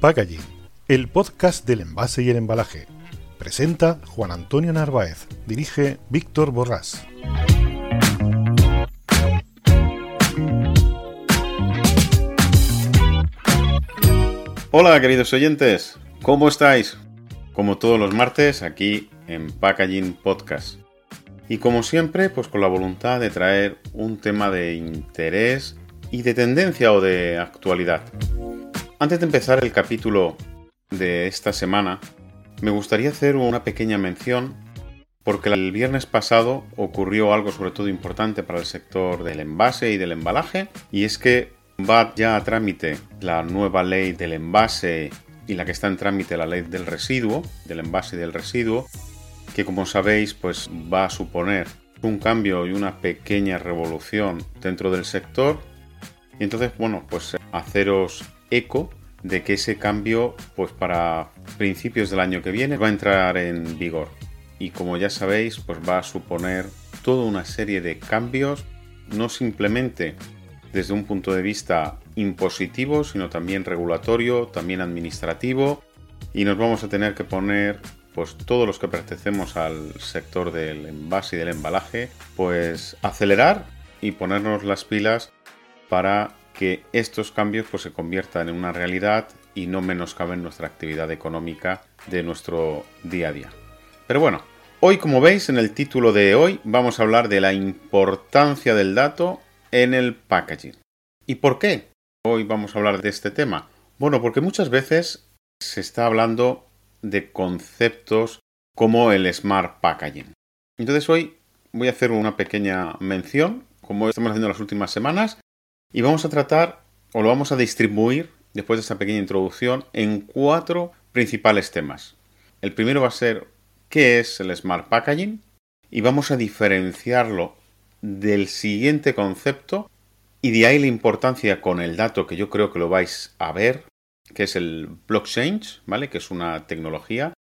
Packaging, el podcast del envase y el embalaje. Presenta Juan Antonio Narváez, dirige Víctor Borrás. Hola queridos oyentes, ¿cómo estáis? Como todos los martes aquí en Packaging Podcast. Y como siempre, pues con la voluntad de traer un tema de interés y de tendencia o de actualidad. Antes de empezar el capítulo de esta semana, me gustaría hacer una pequeña mención porque el viernes pasado ocurrió algo sobre todo importante para el sector del envase y del embalaje y es que va ya a trámite la nueva ley del envase y la que está en trámite la ley del residuo, del envase y del residuo, que como sabéis pues va a suponer un cambio y una pequeña revolución dentro del sector. Y entonces bueno pues haceros eco de que ese cambio, pues para principios del año que viene, va a entrar en vigor. Y como ya sabéis, pues va a suponer toda una serie de cambios, no simplemente desde un punto de vista impositivo, sino también regulatorio, también administrativo, y nos vamos a tener que poner pues todos los que pertenecemos al sector del envase y del embalaje, pues acelerar y ponernos las pilas para que estos cambios pues, se conviertan en una realidad y no menoscaben nuestra actividad económica de nuestro día a día. Pero bueno, hoy como veis en el título de hoy vamos a hablar de la importancia del dato en el packaging. ¿Y por qué hoy vamos a hablar de este tema? Bueno, porque muchas veces se está hablando de conceptos como el smart packaging. Entonces hoy voy a hacer una pequeña mención, como estamos haciendo las últimas semanas, y vamos a tratar, o lo vamos a distribuir, después de esta pequeña introducción, en cuatro principales temas. El primero va a ser qué es el Smart Packaging y vamos a diferenciarlo del siguiente concepto y de ahí la importancia con el dato que yo creo que lo vais a ver, que es el blockchain, ¿vale? Que es una tecnología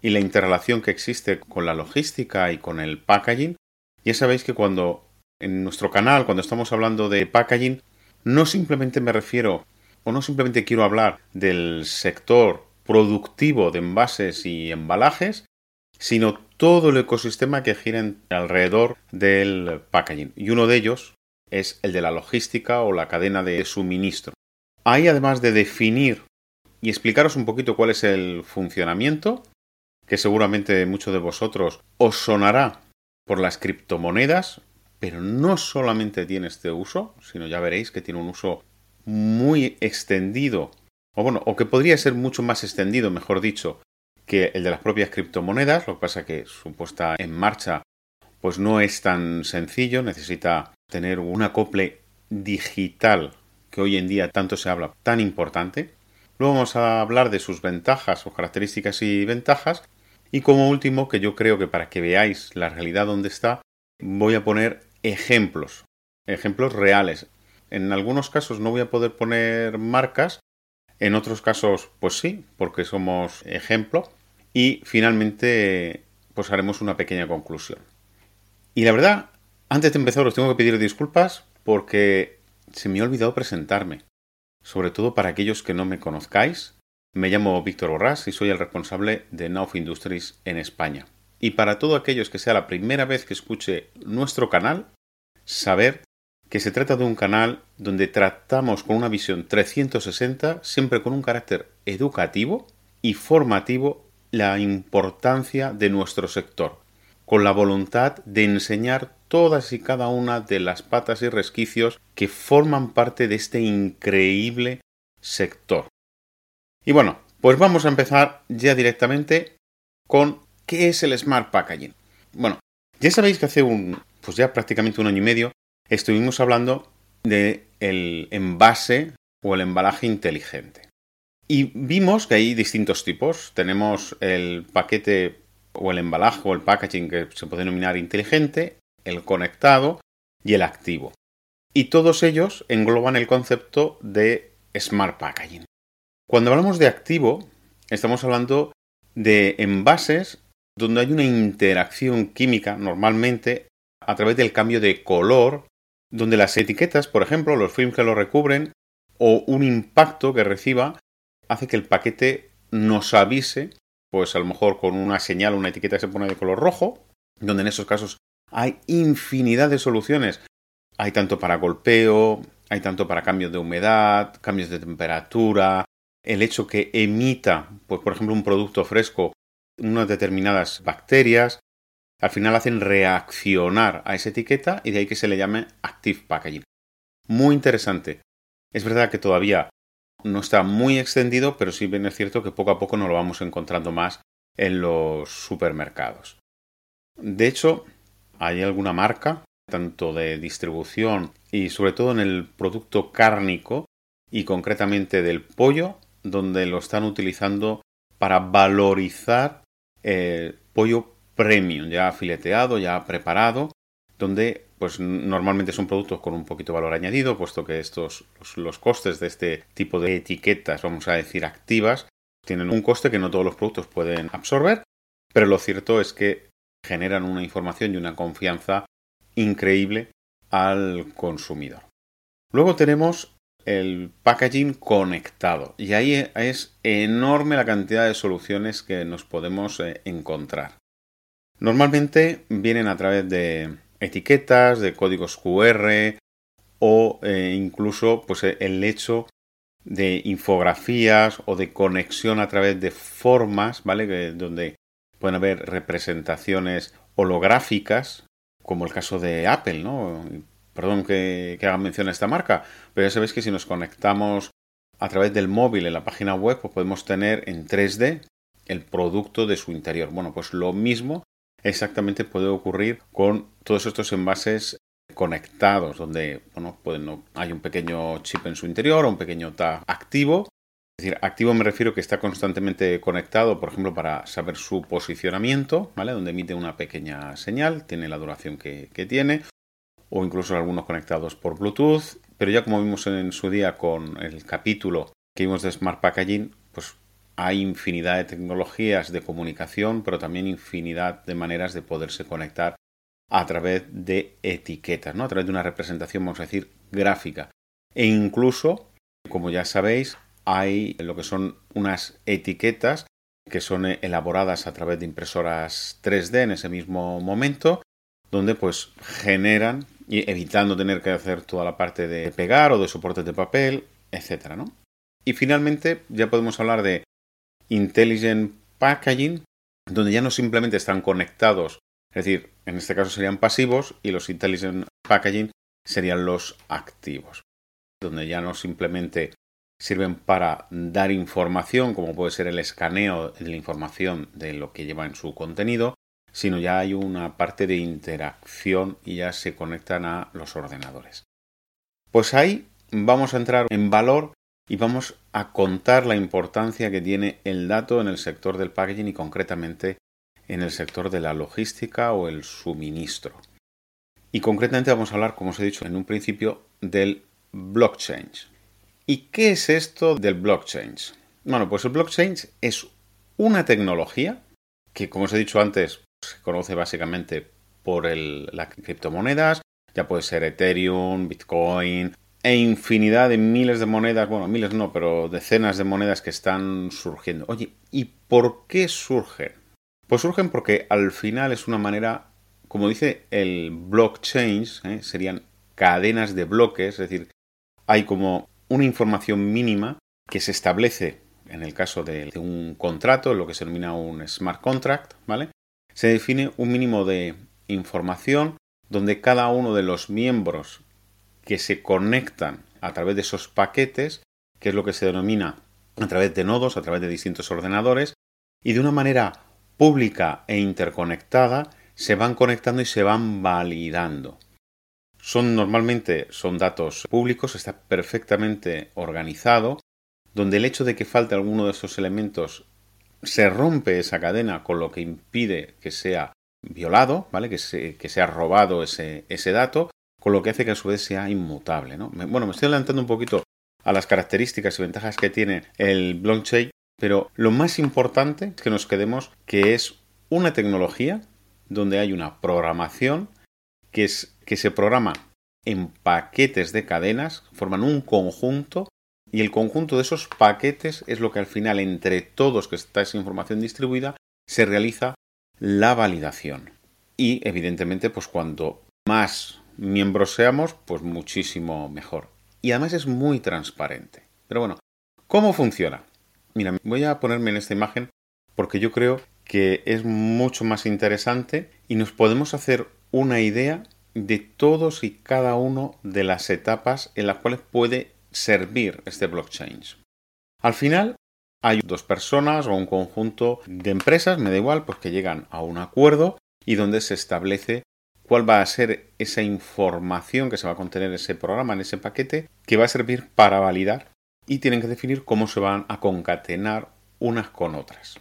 y la interrelación que existe con la logística y con el packaging. Ya sabéis que cuando en nuestro canal, cuando estamos hablando de packaging, no simplemente me refiero o no simplemente quiero hablar del sector productivo de envases y embalajes, sino todo el ecosistema que gira alrededor del packaging. Y uno de ellos es el de la logística o la cadena de suministro. Ahí, además de definir y explicaros un poquito cuál es el funcionamiento, que seguramente muchos de vosotros os sonará por las criptomonedas, pero no solamente tiene este uso, sino ya veréis que tiene un uso muy extendido, o bueno, o que podría ser mucho más extendido, mejor dicho, que el de las propias criptomonedas, lo que pasa que su puesta en marcha pues no es tan sencillo, necesita tener un acople digital que hoy en día tanto se habla, tan importante. Luego vamos a hablar de sus ventajas o características y ventajas. Y como último, que yo creo que para que veáis la realidad donde está, voy a poner ejemplos, ejemplos reales. En algunos casos no voy a poder poner marcas, en otros casos pues sí, porque somos ejemplo. Y finalmente pues haremos una pequeña conclusión. Y la verdad, antes de empezar os tengo que pedir disculpas porque se me ha olvidado presentarme. Sobre todo para aquellos que no me conozcáis. Me llamo Víctor Borrás y soy el responsable de Nauf Industries en España. Y para todos aquellos que sea la primera vez que escuche nuestro canal, saber que se trata de un canal donde tratamos con una visión 360, siempre con un carácter educativo y formativo, la importancia de nuestro sector, con la voluntad de enseñar todas y cada una de las patas y resquicios que forman parte de este increíble sector. Y bueno, pues vamos a empezar ya directamente con ¿Qué es el Smart Packaging? Bueno, ya sabéis que hace un, pues ya prácticamente un año y medio, estuvimos hablando de el envase o el embalaje inteligente. Y vimos que hay distintos tipos. Tenemos el paquete o el embalaje o el packaging que se puede denominar inteligente, el conectado y el activo. Y todos ellos engloban el concepto de smart packaging. Cuando hablamos de activo, estamos hablando de envases donde hay una interacción química normalmente a través del cambio de color, donde las etiquetas, por ejemplo, los films que lo recubren, o un impacto que reciba, hace que el paquete nos avise, pues a lo mejor con una señal, una etiqueta que se pone de color rojo, donde en esos casos hay infinidad de soluciones. Hay tanto para golpeo, hay tanto para cambios de humedad, cambios de temperatura, el hecho que emita, pues por ejemplo, un producto fresco, unas determinadas bacterias, al final hacen reaccionar a esa etiqueta y de ahí que se le llame Active Packaging. Muy interesante. Es verdad que todavía no está muy extendido, pero sí bien es cierto que poco a poco nos lo vamos encontrando más en los supermercados. De hecho, hay alguna marca, tanto de distribución y sobre todo en el producto cárnico y concretamente del pollo, donde lo están utilizando para valorizar el pollo premium, ya fileteado, ya preparado, donde pues normalmente son productos con un poquito de valor añadido, puesto que estos los, costes de este tipo de etiquetas, vamos a decir activas, tienen un coste que no todos los productos pueden absorber, pero lo cierto es que generan una información y una confianza increíble al consumidor. Luego tenemos el packaging conectado y ahí es enorme la cantidad de soluciones que nos podemos eh, encontrar. Normalmente vienen a través de etiquetas, de códigos QR o eh, incluso pues, el hecho de infografías o de conexión a través de formas, ¿vale? donde pueden haber representaciones holográficas, como el caso de Apple, ¿no? Perdón que, que haga mención a esta marca, pero ya sabéis que si nos conectamos a través del móvil en la página web, pues podemos tener en 3D el producto de su interior. Bueno, pues lo mismo exactamente puede ocurrir con todos estos envases conectados, donde bueno, no, hay un pequeño chip en su interior o un pequeño tag activo. Es decir, activo me refiero que está constantemente conectado, por ejemplo, para saber su posicionamiento, ¿vale? Donde emite una pequeña señal, tiene la duración que tiene, o incluso algunos conectados por Bluetooth. Pero ya como vimos en su día con el capítulo que vimos de Smart Packaging, pues hay infinidad de tecnologías de comunicación, pero también infinidad de maneras de poderse conectar a través de etiquetas, ¿no? A través de una representación, vamos a decir, gráfica. E incluso, como ya sabéis, hay lo que son unas etiquetas que son elaboradas a través de impresoras 3D en ese mismo momento, donde pues generan, y evitando tener que hacer toda la parte de pegar o de soportes de papel, etcétera, ¿no? Y finalmente ya podemos hablar de Intelligent Packaging, donde ya no simplemente están conectados, es decir, en este caso serían pasivos y los Intelligent Packaging serían los activos, donde ya no simplemente sirven para dar información, como puede ser el escaneo de la información de lo que lleva en su contenido, sino ya hay una parte de interacción y ya se conectan a los ordenadores. Pues ahí vamos a entrar en valor y vamos a contar la importancia que tiene el dato en el sector del packaging y concretamente en el sector de la logística o el suministro. Y concretamente vamos a hablar, como os he dicho en un principio, del blockchain. ¿Y qué es esto del blockchain? Bueno, pues el blockchain es una tecnología que, como os he dicho antes, se conoce básicamente por las criptomonedas, ya puede ser Ethereum, Bitcoin, e infinidad de miles de monedas, bueno, miles no, pero decenas de monedas que están surgiendo. Oye, ¿y por qué surgen? Pues surgen porque al final es una manera, como dice el blockchain, ¿eh? serían cadenas de bloques, es decir, hay como una información mínima que se establece en el caso de un contrato, lo que se denomina un smart contract, ¿vale? Se define un mínimo de información donde cada uno de los miembros que se conectan a través de esos paquetes, que es lo que se denomina a través de nodos, a través de distintos ordenadores, y de una manera pública e interconectada se van conectando y se van validando. Son normalmente son datos públicos, está perfectamente organizado, donde el hecho de que falte alguno de esos elementos se rompe esa cadena con lo que impide que sea violado, ¿vale? Que, se, que sea robado ese, ese dato con lo que hace que a su vez sea inmutable. ¿no? Bueno, me estoy adelantando un poquito a las características y ventajas que tiene el blockchain, pero lo más importante es que nos quedemos que es una tecnología donde hay una programación que, es, que se programa en paquetes de cadenas, forman un conjunto Y el conjunto de esos paquetes es lo que al final, entre todos que está esa información distribuida, se realiza la validación. Y evidentemente, pues cuando más miembros seamos, pues muchísimo mejor. Y además es muy transparente. Pero bueno, ¿cómo funciona? Mira, voy a ponerme en esta imagen porque yo creo que es mucho más interesante y nos podemos hacer una idea de todos y cada uno de las etapas en las cuales puede servir este blockchain. Al final hay dos personas o un conjunto de empresas, me da igual, pues que llegan a un acuerdo y donde se establece cuál va a ser esa información que se va a contener en ese programa, en ese paquete, que va a servir para validar y tienen que definir cómo se van a concatenar unas con otras.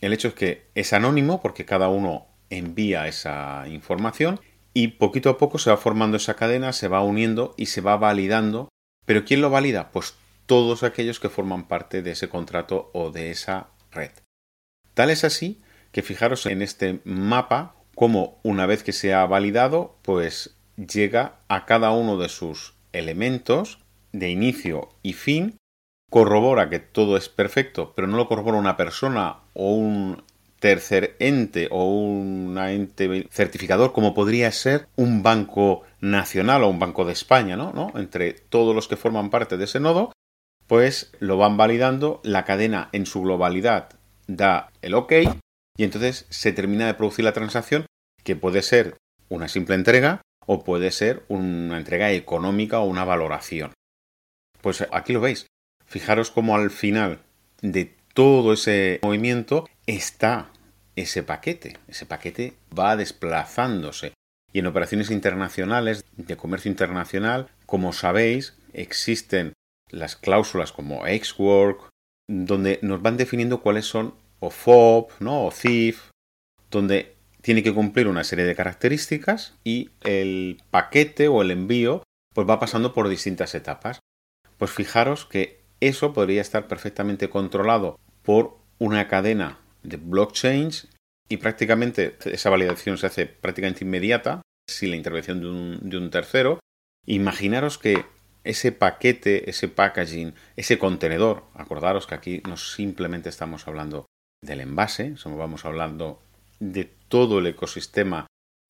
El hecho es que es anónimo porque cada uno envía esa información y poquito a poco se va formando esa cadena, se va uniendo y se va validando. ¿Pero quién lo valida? Pues todos aquellos que forman parte de ese contrato o de esa red. Tal es así que fijaros en este mapa cómo una vez que se ha validado, pues llega a cada uno de sus elementos de inicio y fin, corrobora que todo es perfecto, pero no lo corrobora una persona o un tercer ente o un ente certificador como podría ser un banco nacional o un banco de España, ¿no? ¿no? Entre todos los que forman parte de ese nodo, pues lo van validando, la cadena en su globalidad da el OK y entonces se termina de producir la transacción que puede ser una simple entrega o puede ser una entrega económica o una valoración. Pues aquí lo veis. Fijaros cómo al final de todo ese movimiento está ese paquete. Ese paquete va desplazándose. Y en operaciones internacionales, de comercio internacional, como sabéis, existen las cláusulas como X-Work, donde nos van definiendo cuáles son o FOB, ¿no? o CIF, donde tiene que cumplir una serie de características y el paquete o el envío pues va pasando por distintas etapas. Pues fijaros que eso podría estar perfectamente controlado por una cadena de blockchains y prácticamente esa validación se hace prácticamente inmediata sin la intervención de un, de un tercero. Imaginaros que ese paquete, ese packaging, ese contenedor, acordaros que aquí no simplemente estamos hablando del envase, vamos hablando de todo el ecosistema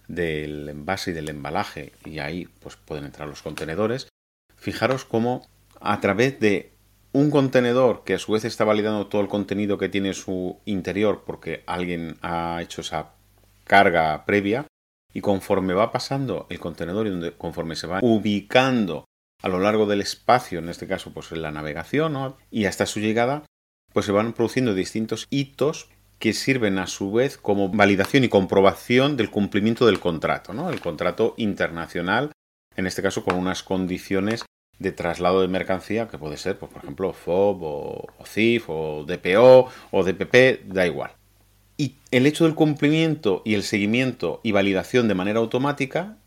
del envase y del embalaje y ahí pues pueden entrar los contenedores. Fijaros cómo a través de un contenedor que a su vez está validando todo el contenido que tiene su interior porque alguien ha hecho esa carga previa y conforme va pasando el contenedor y conforme se va ubicando a lo largo del espacio, en este caso pues en la navegación y hasta su llegada, pues se van produciendo distintos hitos que sirven a su vez como validación y comprobación del cumplimiento del contrato, ¿no? El contrato internacional, en este caso con unas condiciones de traslado de mercancía, que puede ser, pues, por ejemplo, FOB o, CIF o DPO o DPP, da igual. Y el hecho del cumplimiento y el seguimiento y validación de manera automática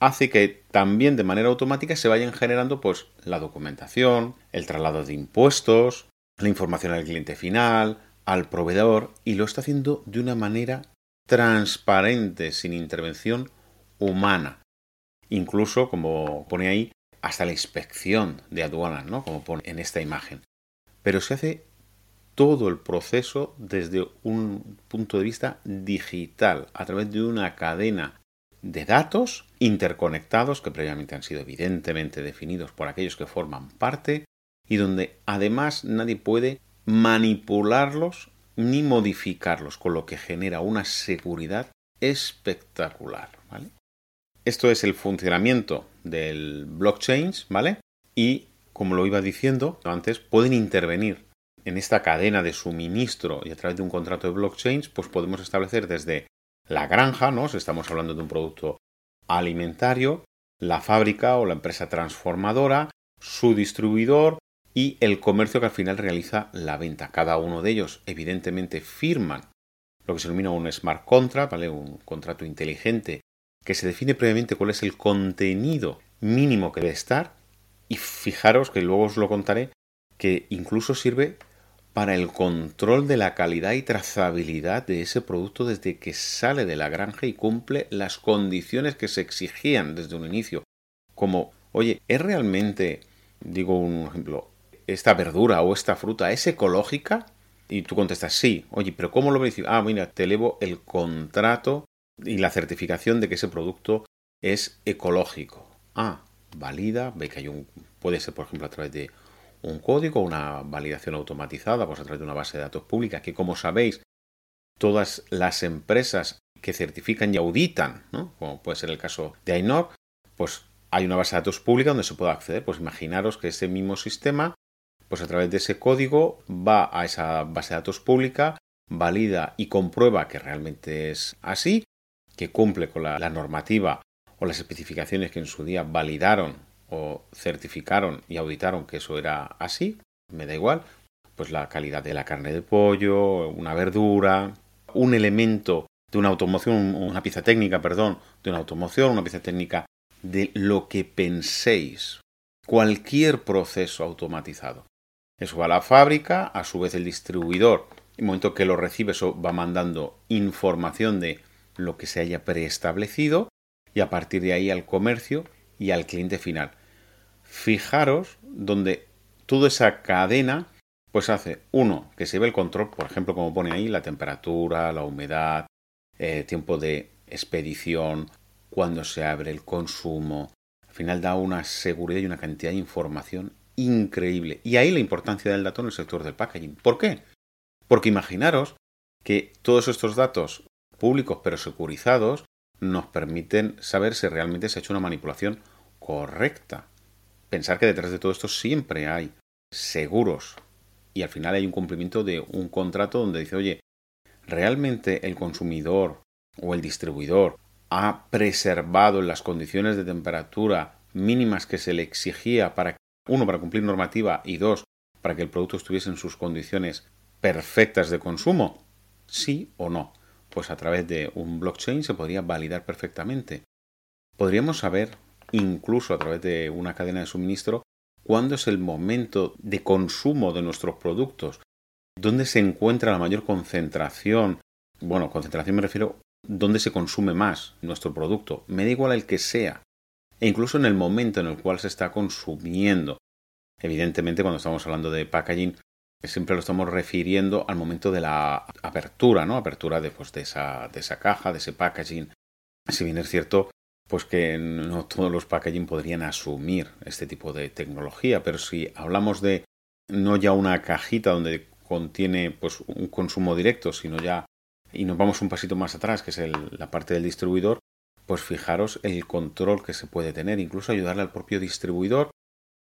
hace que también de manera automática se vayan generando pues la documentación, el traslado de impuestos, la información al cliente final, al proveedor y lo está haciendo de una manera transparente, sin intervención humana. Incluso, como pone ahí, hasta la inspección de aduanas, ¿no? Como pone en esta imagen. Pero se hace todo el proceso desde un punto de vista digital, a través de una cadena de datos interconectados que previamente han sido evidentemente definidos por aquellos que forman parte y donde además nadie puede manipularlos ni modificarlos, con lo que genera una seguridad espectacular. ¿vale? Esto es el funcionamiento del blockchain, ¿vale? Y, como lo iba diciendo antes, pueden intervenir en esta cadena de suministro y a través de un contrato de blockchain, pues podemos establecer desde la granja, ¿no? Si estamos hablando de un producto alimentario, la fábrica o la empresa transformadora, su distribuidor y el comercio que al final realiza la venta. Cada uno de ellos, evidentemente, firman lo que se denomina un smart contract, ¿vale? Un contrato inteligente que se define previamente cuál es el contenido mínimo que debe estar y fijaros que luego os lo contaré que incluso sirve para el control de la calidad y trazabilidad de ese producto desde que sale de la granja y cumple las condiciones que se exigían desde un inicio. Como, oye, ¿es realmente, digo un ejemplo, esta verdura o esta fruta es ecológica? Y tú contestas sí. Oye, pero ¿cómo lo verifico? Ah, mira, te elevo el contrato y la certificación de que ese producto es ecológico. Ah, valida, ve que hay un, puede ser por ejemplo a través de un código, una validación automatizada, pues a través de una base de datos pública, que como sabéis, todas las empresas que certifican y auditan, ¿no? como puede ser el caso de AINOR, pues hay una base de datos pública donde se puede acceder. Pues imaginaros que ese mismo sistema, pues a través de ese código va a esa base de datos pública, valida y comprueba que realmente es así, que cumple con la, normativa o las especificaciones que en su día validaron o certificaron y auditaron que eso era así, me da igual, pues la calidad de la carne de pollo, una verdura, un elemento de una automoción, una pieza técnica, perdón, de una automoción, una pieza técnica de lo que penséis, cualquier proceso automatizado. Eso va a la fábrica, a su vez el distribuidor, en el momento que lo recibe, eso va mandando información de lo que se haya preestablecido y a partir de ahí al comercio y al cliente final. Fijaros donde toda esa cadena pues hace uno que se ve el control, por ejemplo, como pone ahí, la temperatura, la humedad, eh, tiempo de expedición, cuando se abre el consumo. Al final da una seguridad y una cantidad de información increíble. Y ahí la importancia del dato en el sector del packaging. ¿Por qué? Porque imaginaros que todos estos datos públicos pero securizados nos permiten saber si realmente se ha hecho una manipulación correcta. Pensar que detrás de todo esto siempre hay seguros y al final hay un cumplimiento de un contrato donde dice, oye, ¿realmente el consumidor o el distribuidor ha preservado las condiciones de temperatura mínimas que se le exigía para, uno, para cumplir normativa y dos, para que el producto estuviese en sus condiciones perfectas de consumo? ¿Sí o no? Pues a través de un blockchain se podría validar perfectamente. Podríamos saber, incluso a través de una cadena de suministro, cuándo es el momento de consumo de nuestros productos, dónde se encuentra la mayor concentración. Bueno, concentración me refiero dónde se consume más nuestro producto. Me da igual el que sea. E incluso en el momento en el cual se está consumiendo. Evidentemente, cuando estamos hablando de packaging, siempre lo estamos refiriendo al momento de la apertura, ¿no? Apertura de, pues, de, esa, de esa caja, de ese packaging. Si bien es cierto, pues que no todos los packaging podrían asumir este tipo de tecnología, pero si hablamos de no ya una cajita donde contiene pues un consumo directo, sino ya y nos vamos un pasito más atrás, que es la parte del distribuidor, pues fijaros el control que se puede tener, incluso ayudarle al propio distribuidor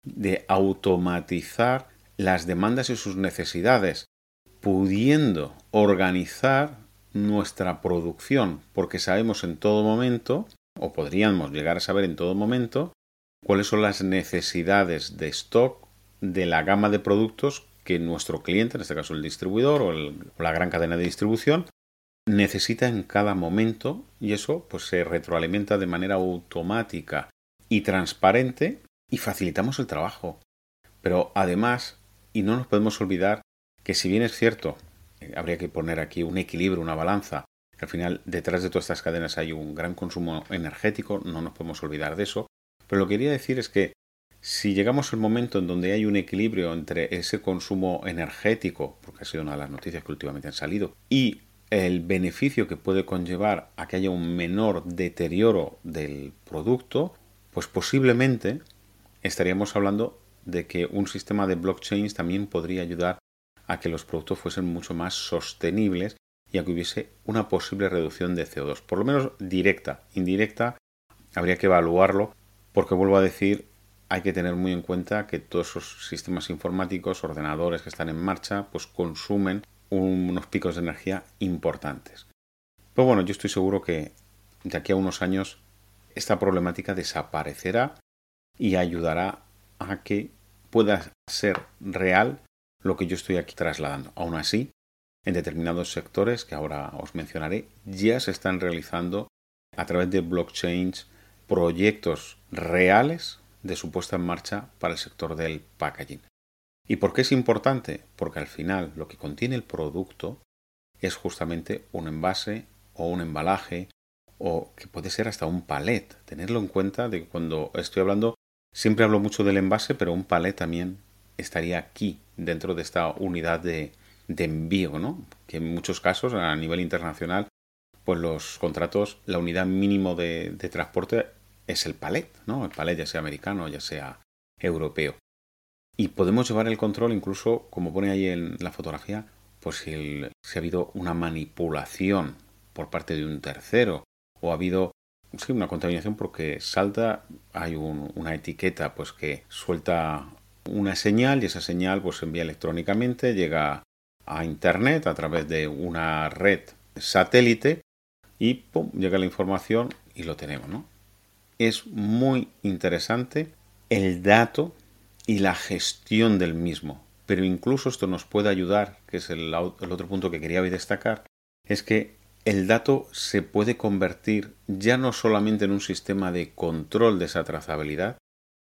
de automatizar las demandas y sus necesidades, pudiendo organizar nuestra producción, porque sabemos en todo momento o podríamos llegar a saber en todo momento cuáles son las necesidades de stock de la gama de productos que nuestro cliente, en este caso el distribuidor o, la gran cadena de distribución, necesita en cada momento y eso pues se retroalimenta de manera automática y transparente y facilitamos el trabajo. Pero además, y no nos podemos olvidar que si bien es cierto, eh, habría que poner aquí un equilibrio, una balanza al final detrás de todas estas cadenas hay un gran consumo energético, no nos podemos olvidar de eso. Pero lo que quería decir es que si llegamos al momento en donde hay un equilibrio entre ese consumo energético, porque ha sido una de las noticias que últimamente han salido, y el beneficio que puede conllevar a que haya un menor deterioro del producto, pues posiblemente estaríamos hablando de que un sistema de blockchains también podría ayudar a que los productos fuesen mucho más sostenibles y a que hubiese una posible reducción de CO2, por lo menos directa, indirecta, habría que evaluarlo, porque vuelvo a decir, hay que tener muy en cuenta que todos esos sistemas informáticos, ordenadores que están en marcha, pues consumen unos picos de energía importantes. Pero bueno, yo estoy seguro que de aquí a unos años esta problemática desaparecerá y ayudará a que pueda ser real lo que yo estoy aquí trasladando. Aún así, en determinados sectores que ahora os mencionaré, ya se están realizando a través de blockchains proyectos reales de su puesta en marcha para el sector del packaging. ¿Y por qué es importante? Porque al final lo que contiene el producto es justamente un envase o un embalaje o que puede ser hasta un palet. Tenerlo en cuenta de que cuando estoy hablando, siempre hablo mucho del envase, pero un palet también estaría aquí, dentro de esta unidad de, de envío, ¿no? Que en muchos casos, a nivel internacional, pues los contratos, la unidad mínimo de, transporte es el palet, ¿no? El palet ya sea americano, ya sea europeo. Y podemos llevar el control incluso, como pone ahí en la fotografía, pues si, ha habido una manipulación por parte de un tercero o ha habido sí, una contaminación porque salta, hay una etiqueta pues que suelta una señal y esa señal pues se envía electrónicamente, llega a internet a través de una red satélite y ¡pum! llega la información y lo tenemos, ¿no? Es muy interesante el dato y la gestión del mismo. Pero incluso esto nos puede ayudar, que es el, otro punto que quería destacar, es que el dato se puede convertir ya no solamente en un sistema de control de esa trazabilidad,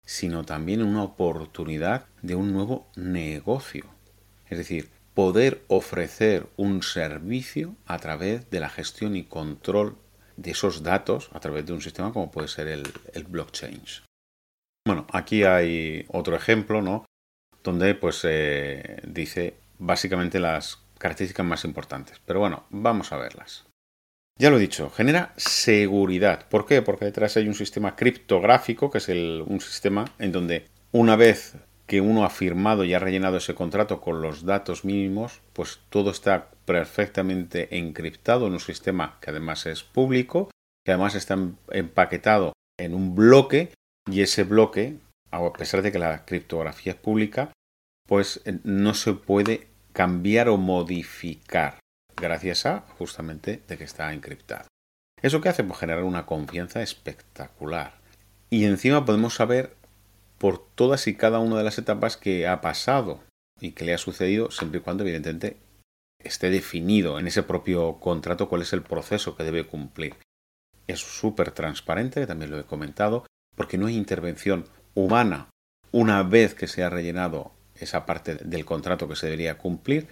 sino también en una oportunidad de un nuevo negocio. Es decir, poder ofrecer un servicio a través de la gestión y control de esos datos a través de un sistema como puede ser el, blockchain. Bueno, aquí hay otro ejemplo, ¿no? Donde pues eh, dice básicamente las características más importantes. Pero bueno, vamos a verlas. Ya lo he dicho, genera seguridad. ¿Por qué? Porque detrás hay un sistema criptográfico, que es un sistema en donde una vez que uno ha firmado y ha rellenado ese contrato con los datos mínimos, pues todo está perfectamente encriptado en un sistema que además es público, que además está empaquetado en un bloque y ese bloque, a pesar de que la criptografía es pública, pues eh, no se puede cambiar o modificar gracias a justamente de que está encriptado. ¿Eso qué hace? Pues generar una confianza espectacular. Y encima podemos saber por todas y cada una de las etapas que ha pasado y que le ha sucedido, siempre y cuando evidentemente esté definido en ese propio contrato cuál es el proceso que debe cumplir. Es súper transparente, también lo he comentado, porque no hay intervención humana una vez que se ha rellenado esa parte del contrato que se debería cumplir.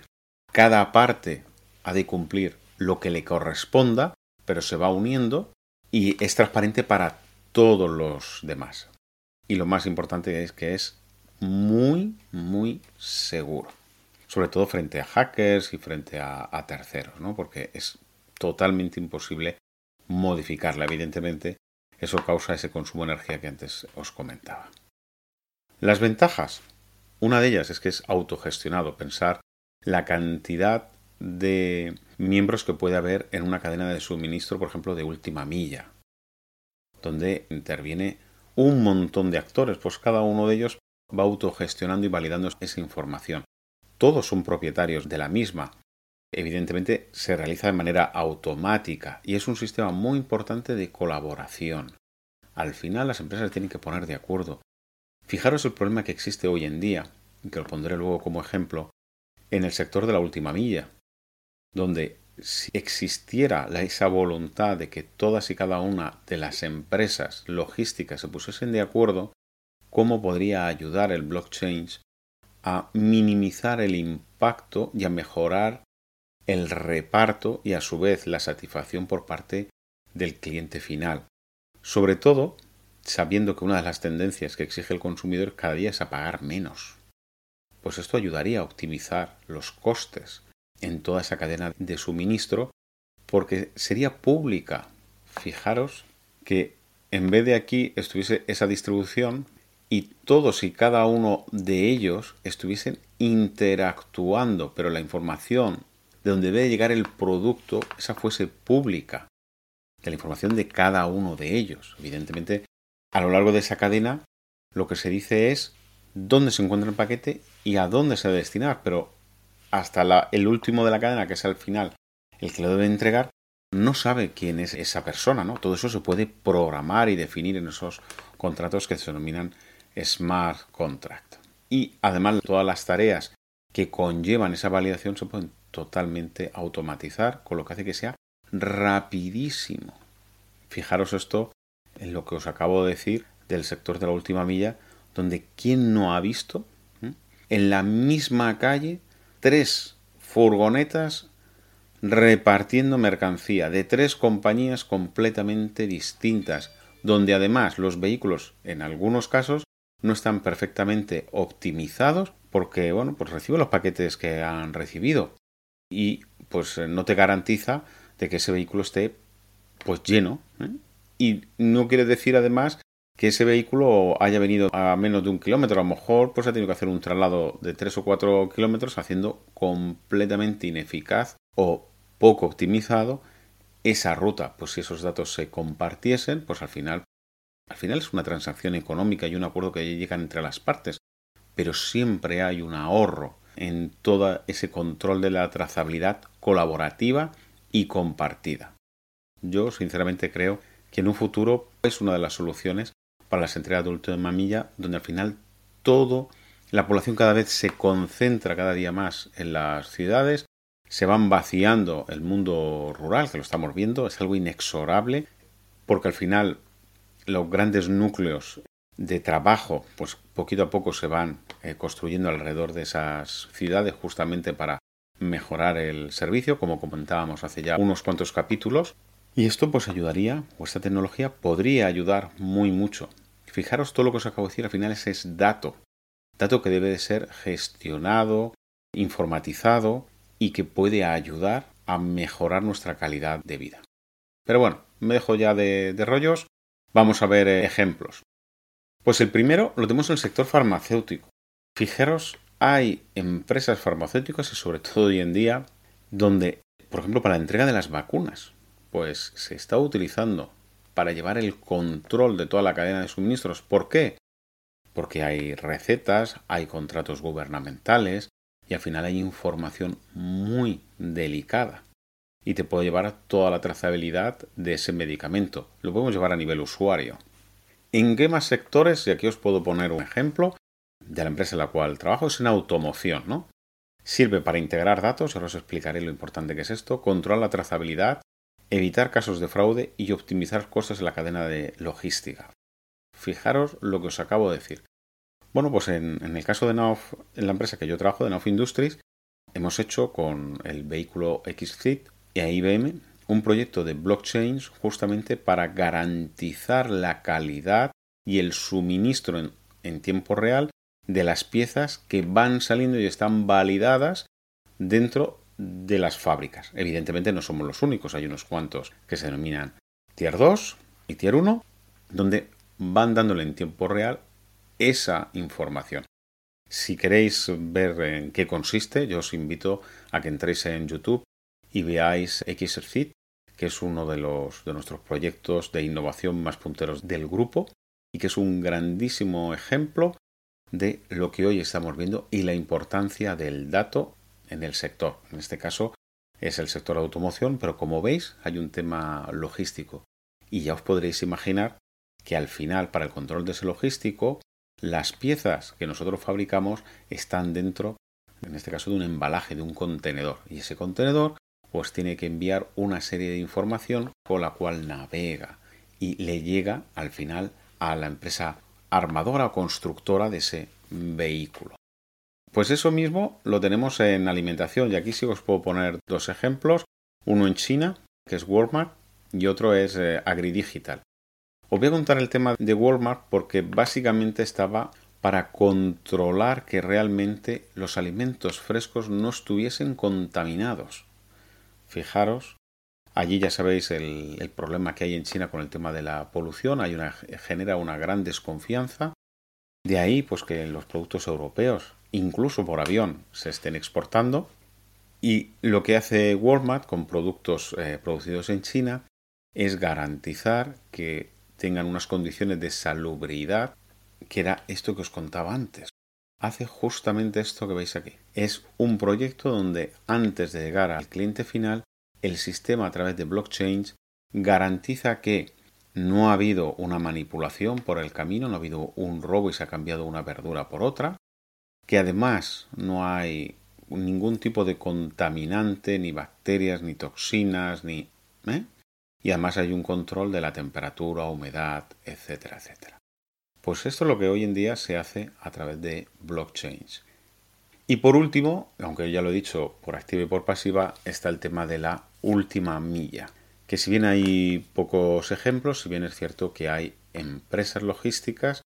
Cada parte ha de cumplir lo que le corresponda, pero se va uniendo y es transparente para todos los demás. Y lo más importante es que es muy, muy seguro. Sobre todo frente a hackers y frente a, a terceros, ¿no? Porque es totalmente imposible modificarla, evidentemente, eso causa ese consumo de energía que antes os comentaba. Las ventajas. Una de ellas es que es autogestionado. Pensar la cantidad de miembros que puede haber en una cadena de suministro, por ejemplo, de última milla, donde interviene un montón de actores, pues cada uno de ellos va autogestionando y validando esa información. Todos son propietarios de la misma, evidentemente se realiza de manera automática y es un sistema muy importante de colaboración. Al final las empresas tienen que poner de acuerdo. Fijaros el problema que existe hoy en día, que lo pondré luego como ejemplo, en el sector de la última milla, donde si existiera esa voluntad de que todas y cada una de las empresas logísticas se pusiesen de acuerdo, ¿cómo podría ayudar el blockchain a minimizar el impacto y a mejorar el reparto y a su vez la satisfacción por parte del cliente final. Sobre todo sabiendo que una de las tendencias que exige el consumidor cada día es a pagar menos. Pues esto ayudaría a optimizar los costes en toda esa cadena de suministro porque sería pública. Fijaros que en vez de aquí estuviese esa distribución y todos y cada uno de ellos estuviesen interactuando, pero la información de donde debe llegar el producto, esa fuese pública, de la información de cada uno de ellos. Evidentemente, a lo largo de esa cadena, lo que se dice es dónde se encuentra el paquete y a dónde se debe destinar, pero hasta el último de la cadena, que es al final el que lo debe entregar, no sabe quién es esa persona, ¿no? Todo eso se puede programar y definir en esos contratos que se denominan smart contract. Y además todas las tareas que conllevan esa validación se pueden totalmente automatizar, con lo que hace que sea rapidísimo. Fijaros esto en lo que os acabo de decir del sector de la última milla, donde ¿quién no ha visto en la misma calle tres furgonetas repartiendo mercancía de tres compañías completamente distintas, donde además los vehículos, en algunos casos, no están perfectamente optimizados porque, bueno, pues recibe los paquetes que han recibido y pues no te garantiza de que ese vehículo esté pues lleno. ¿eh? Y no quiere decir además que ese vehículo haya venido a menos de un kilómetro. A lo mejor pues ha tenido que hacer un traslado de 3 o 4 kilómetros haciendo completamente ineficaz o poco optimizado esa ruta. Pues si esos datos se compartiesen, pues al final, al final es una transacción económica y un acuerdo que llegan entre las partes. Pero siempre hay un ahorro en todo ese control de la trazabilidad colaborativa y compartida. Yo sinceramente creo que en un futuro es una de las soluciones para las entregas de última milla, donde al final todo, la población cada vez se concentra cada día más en las ciudades, se van vaciando el mundo rural, que lo estamos viendo, es algo inexorable, porque al final los grandes núcleos de trabajo, pues poquito a poco se van eh, construyendo alrededor de esas ciudades justamente para mejorar el servicio, como comentábamos hace ya unos cuantos capítulos. Y esto pues ayudaría, o esta tecnología podría ayudar muy mucho Fijaros todo lo que os acabo de decir, al final es dato. Dato que debe de ser gestionado, informatizado y que puede ayudar a mejorar nuestra calidad de vida. Pero bueno, me dejo ya de, de rollos. Vamos a ver eh, ejemplos. Pues el primero lo tenemos en el sector farmacéutico. Fijaros, hay empresas farmacéuticas y sobre todo hoy en día donde, por ejemplo, para la entrega de las vacunas, pues se está utilizando para llevar el control de toda la cadena de suministros. ¿Por qué? Porque hay recetas, hay contratos gubernamentales y al final hay información muy delicada. Y te puede llevar a toda la trazabilidad de ese medicamento. Lo podemos llevar a nivel usuario. ¿En qué más sectores? Y aquí os puedo poner un ejemplo de la empresa en la cual trabajo, es en automoción, ¿no? Sirve para integrar datos, ahora os explicaré lo importante que es esto, controla la trazabilidad evitar casos de fraude y optimizar costos en la cadena de logística. Fijaros lo que os acabo de decir. Bueno, pues en, el caso de Nauf, en la empresa que yo trabajo, de Nauf Industries, hemos hecho con el vehículo XFIT y a IBM un proyecto de blockchain justamente para garantizar la calidad y el suministro en, en tiempo real de las piezas que van saliendo y están validadas dentro de las fábricas. Evidentemente no somos los únicos, hay unos cuantos que se denominan Tier 2 y Tier 1, donde van dándole en tiempo real esa información. Si queréis ver en qué consiste, yo os invito a que entréis en YouTube y veáis XFIT, que es uno de, los, de nuestros proyectos de innovación más punteros del grupo y que es un grandísimo ejemplo de lo que hoy estamos viendo y la importancia del dato en el sector. En este caso es el sector de automoción, pero como veis hay un tema logístico. Y ya os podréis imaginar que al final, para el control de ese logístico, las piezas que nosotros fabricamos están dentro, en este caso, de un embalaje, de un contenedor. Y ese contenedor pues tiene que enviar una serie de información con la cual navega y le llega al final a la empresa armadora o constructora de ese vehículo. Pues eso mismo lo tenemos en alimentación y aquí sí os puedo poner dos ejemplos, uno en China, que es Walmart, y otro es eh, AgriDigital. Os voy a contar el tema de Walmart porque básicamente estaba para controlar que realmente los alimentos frescos no estuviesen contaminados. Fijaros, allí ya sabéis el, el problema que hay en China con el tema de la polución, hay una, genera una gran desconfianza. De ahí, pues que los productos europeos incluso por avión, se estén exportando. Y lo que hace Walmart con productos eh, producidos en China es garantizar que tengan unas condiciones de salubridad, que era esto que os contaba antes. Hace justamente esto que veis aquí. Es un proyecto donde antes de llegar al cliente final, el sistema a través de blockchain garantiza que no ha habido una manipulación por el camino, no ha habido un robo y se ha cambiado una verdura por otra, que además no hay ningún tipo de contaminante, ni bacterias, ni toxinas, ni... ¿eh? Y además hay un control de la temperatura, humedad, etcétera, etcétera. Pues esto es lo que hoy en día se hace a través de blockchains. Y por último, aunque ya lo he dicho por activa y por pasiva, está el tema de la última milla. Que si bien hay pocos ejemplos, si bien es cierto que hay empresas logísticas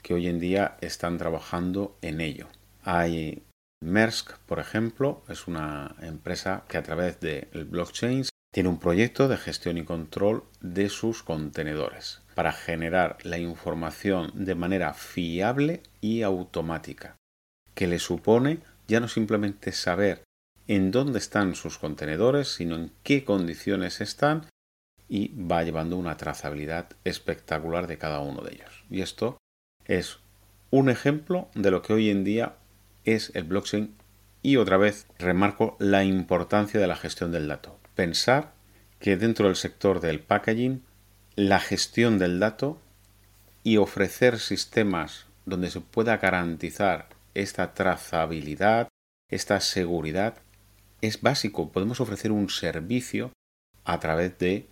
que hoy en día están trabajando en ello. Hay Maersk, por ejemplo, es una empresa que a través del blockchain tiene un proyecto de gestión y control de sus contenedores para generar la información de manera fiable y automática, que le supone ya no simplemente saber en dónde están sus contenedores, sino en qué condiciones están y va llevando una trazabilidad espectacular de cada uno de ellos. Y esto es un ejemplo de lo que hoy en día es el blockchain y otra vez remarco la importancia de la gestión del dato. Pensar que dentro del sector del packaging la gestión del dato y ofrecer sistemas donde se pueda garantizar esta trazabilidad, esta seguridad, es básico. Podemos ofrecer un servicio a través de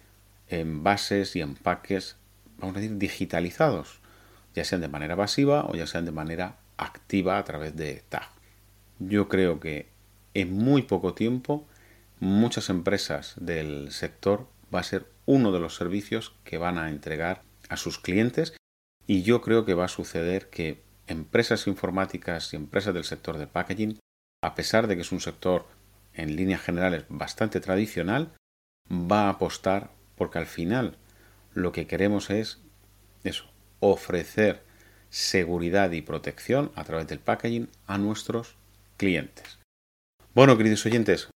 envases y empaques, vamos a decir, digitalizados, ya sean de manera pasiva o ya sean de manera activa a través de TAG. Yo creo que en muy poco tiempo muchas empresas del sector va a ser uno de los servicios que van a entregar a sus clientes y yo creo que va a suceder que empresas informáticas y empresas del sector de packaging, a pesar de que es un sector en líneas generales bastante tradicional, va a apostar porque al final lo que queremos es eso, ofrecer seguridad y protección a través del packaging a nuestros clientes. Bueno, queridos oyentes,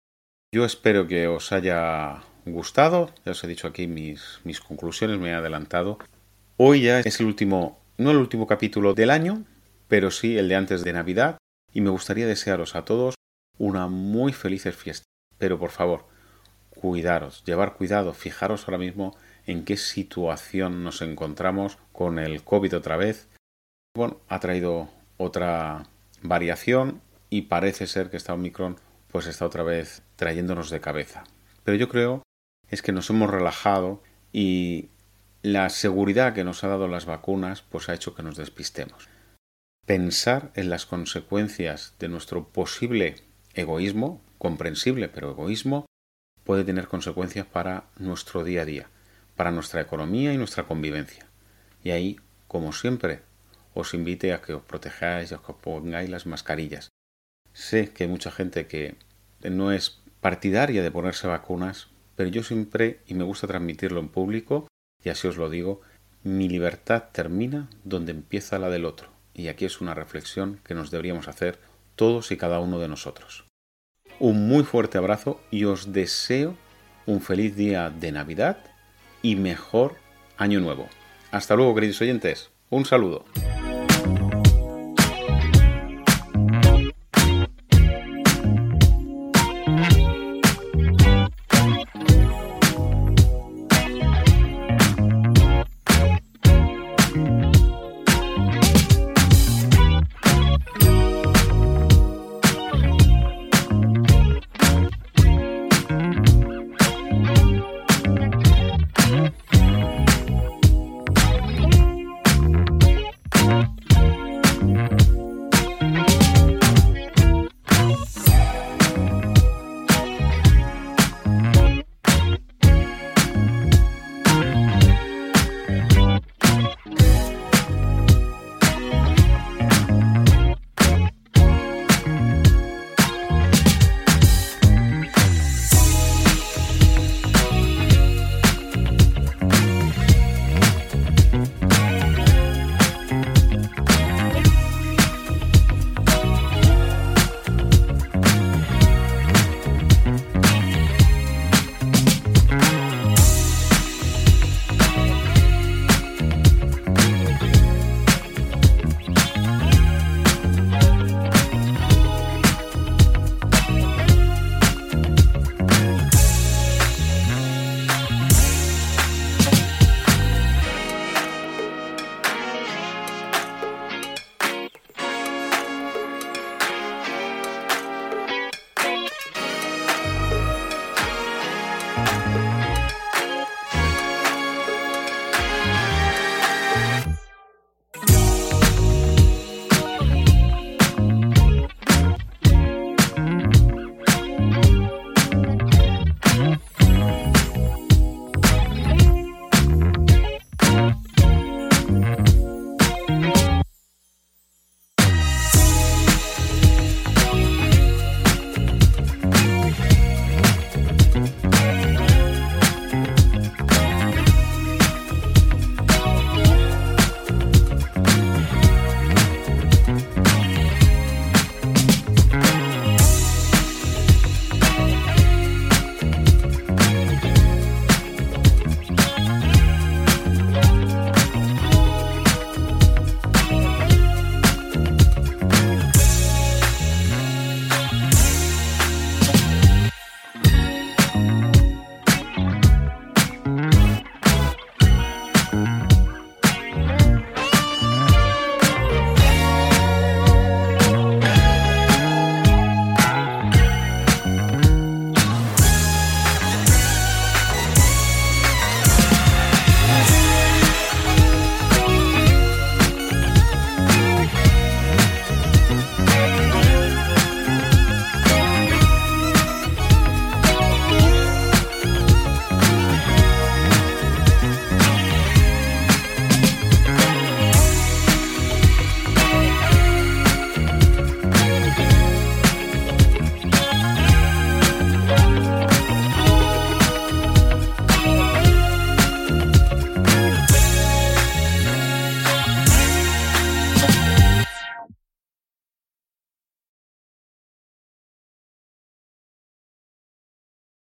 yo espero que os haya gustado. Ya os he dicho aquí mis, mis conclusiones, me he adelantado. Hoy ya es el último, no el último capítulo del año, pero sí el de antes de Navidad. Y me gustaría desearos a todos una muy feliz fiesta. Pero por favor, cuidaros, llevar cuidado, fijaros ahora mismo en qué situación nos encontramos con el COVID otra vez. Bueno, ha traído otra variación y parece ser que esta Omicron pues está otra vez trayéndonos de cabeza. Pero yo creo es que nos hemos relajado y la seguridad que nos ha dado las vacunas pues ha hecho que nos despistemos. Pensar en las consecuencias de nuestro posible egoísmo, comprensible pero egoísmo, puede tener consecuencias para nuestro día a día, para nuestra economía y nuestra convivencia. Y ahí, como siempre, os invite a que os protejáis a que os pongáis las mascarillas. Sé que hay mucha gente que no es partidaria de ponerse vacunas, pero yo siempre, y me gusta transmitirlo en público, y así os lo digo, mi libertad termina donde empieza la del otro. Y aquí es una reflexión que nos deberíamos hacer todos y cada uno de nosotros. Un muy fuerte abrazo y os deseo un feliz día de Navidad y mejor año nuevo. Hasta luego, queridos oyentes. Un saludo.